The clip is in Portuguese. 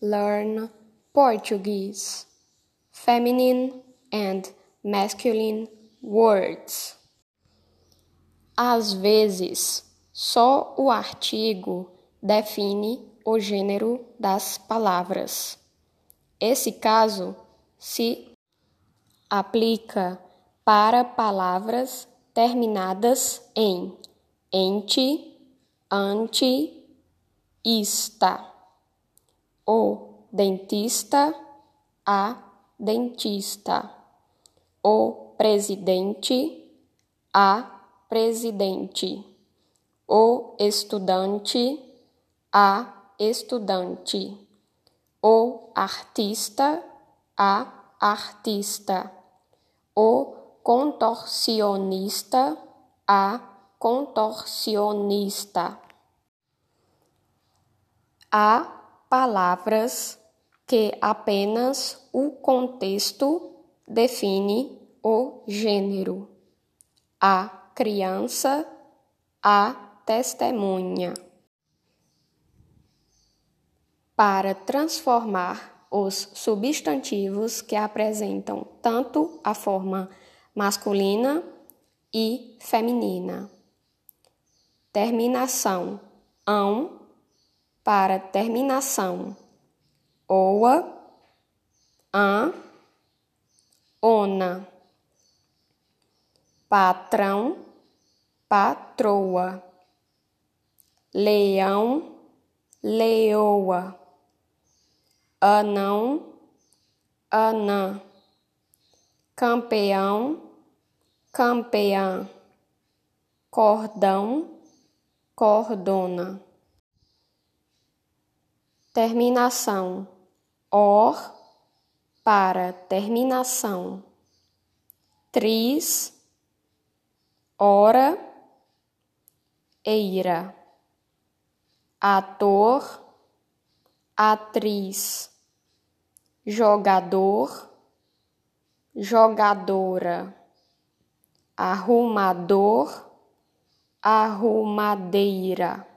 learn Portuguese. Feminine and masculine words. Às vezes, só o artigo define o gênero das palavras. Esse caso se aplica para palavras terminadas em ente, ante, ista. O dentista, a dentista. O presidente, a presidente. O estudante, a estudante. O artista, a artista. O contorcionista, a contorcionista. Há palavras que apenas o contexto define o gênero. A criança, a testemunha. Para transformar os substantivos que apresentam tanto a forma masculina e feminina. Terminação ão para terminação oa, an, ona. Patrão, patroa. Leão, leoa. Anão, anã campeão, campeã, cordão, cordona. Terminação, or, para terminação. Tris, hora, eira. Ator, atriz. Jogador, jogadora, arrumador, arrumadeira.